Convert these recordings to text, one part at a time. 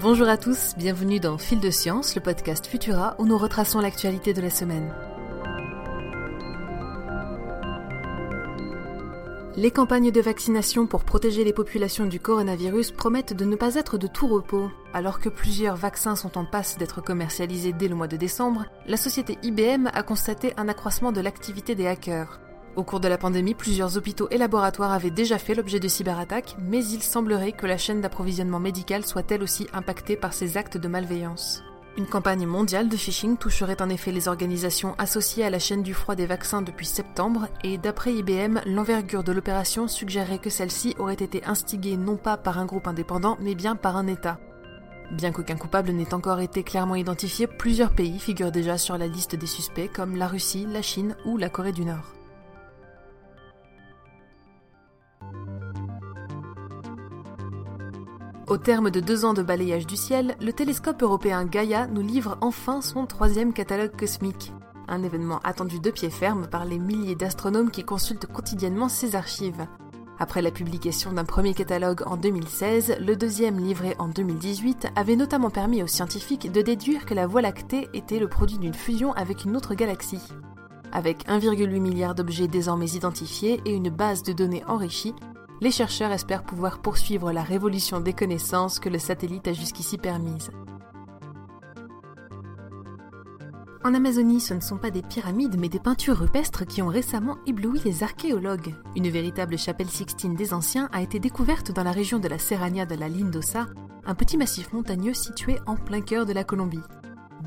Bonjour à tous, bienvenue dans Fil de Science, le podcast Futura où nous retraçons l'actualité de la semaine. Les campagnes de vaccination pour protéger les populations du coronavirus promettent de ne pas être de tout repos. Alors que plusieurs vaccins sont en passe d'être commercialisés dès le mois de décembre, la société IBM a constaté un accroissement de l'activité des hackers. Au cours de la pandémie, plusieurs hôpitaux et laboratoires avaient déjà fait l'objet de cyberattaques, mais il semblerait que la chaîne d'approvisionnement médical soit elle aussi impactée par ces actes de malveillance. Une campagne mondiale de phishing toucherait en effet les organisations associées à la chaîne du froid des vaccins depuis septembre, et d'après IBM, l'envergure de l'opération suggérerait que celle-ci aurait été instigée non pas par un groupe indépendant, mais bien par un État. Bien qu'aucun coupable n'ait encore été clairement identifié, plusieurs pays figurent déjà sur la liste des suspects comme la Russie, la Chine ou la Corée du Nord. Au terme de deux ans de balayage du ciel, le télescope européen Gaia nous livre enfin son troisième catalogue cosmique. Un événement attendu de pied ferme par les milliers d'astronomes qui consultent quotidiennement ses archives. Après la publication d'un premier catalogue en 2016, le deuxième livré en 2018 avait notamment permis aux scientifiques de déduire que la Voie lactée était le produit d'une fusion avec une autre galaxie. Avec 1,8 milliard d'objets désormais identifiés et une base de données enrichie, les chercheurs espèrent pouvoir poursuivre la révolution des connaissances que le satellite a jusqu'ici permise. En Amazonie, ce ne sont pas des pyramides, mais des peintures rupestres qui ont récemment ébloui les archéologues. Une véritable chapelle sixtine des anciens a été découverte dans la région de la Serrania de la Lindosa, un petit massif montagneux situé en plein cœur de la Colombie.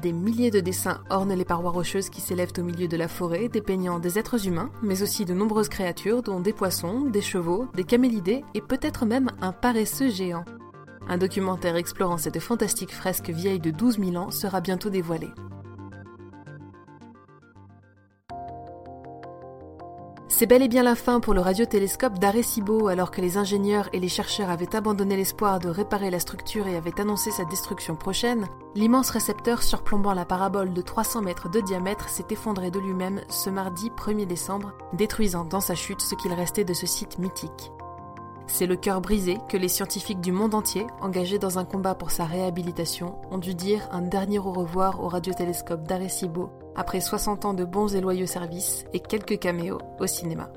Des milliers de dessins ornent les parois rocheuses qui s'élèvent au milieu de la forêt, dépeignant des êtres humains, mais aussi de nombreuses créatures, dont des poissons, des chevaux, des camélidés et peut-être même un paresseux géant. Un documentaire explorant cette fantastique fresque vieille de 12 000 ans sera bientôt dévoilé. C'est bel et bien la fin pour le radiotélescope d'Arecibo alors que les ingénieurs et les chercheurs avaient abandonné l'espoir de réparer la structure et avaient annoncé sa destruction prochaine. L'immense récepteur surplombant la parabole de 300 mètres de diamètre s'est effondré de lui-même ce mardi 1er décembre, détruisant dans sa chute ce qu'il restait de ce site mythique. C'est le cœur brisé que les scientifiques du monde entier, engagés dans un combat pour sa réhabilitation, ont dû dire un dernier au revoir au radiotélescope d'Arecibo après 60 ans de bons et loyaux services et quelques caméos au cinéma.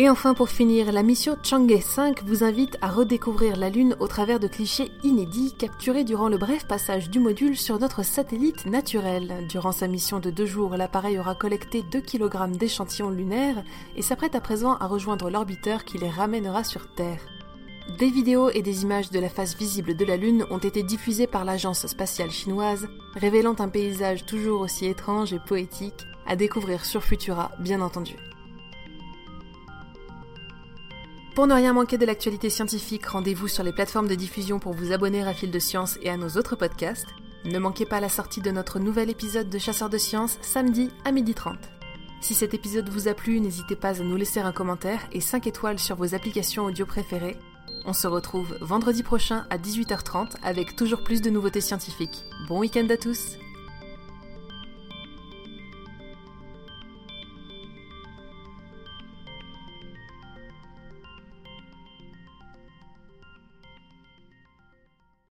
Et enfin pour finir, la mission Chang'e 5 vous invite à redécouvrir la Lune au travers de clichés inédits capturés durant le bref passage du module sur notre satellite naturel. Durant sa mission de deux jours, l'appareil aura collecté 2 kg d'échantillons lunaires et s'apprête à présent à rejoindre l'orbiteur qui les ramènera sur Terre. Des vidéos et des images de la face visible de la Lune ont été diffusées par l'agence spatiale chinoise, révélant un paysage toujours aussi étrange et poétique, à découvrir sur Futura, bien entendu. Pour ne rien manquer de l'actualité scientifique, rendez-vous sur les plateformes de diffusion pour vous abonner à Fil de Science et à nos autres podcasts. Ne manquez pas la sortie de notre nouvel épisode de Chasseurs de Sciences samedi à 12h30. Si cet épisode vous a plu, n'hésitez pas à nous laisser un commentaire et 5 étoiles sur vos applications audio préférées on se retrouve vendredi prochain à 18h30 avec toujours plus de nouveautés scientifiques. Bon week-end à tous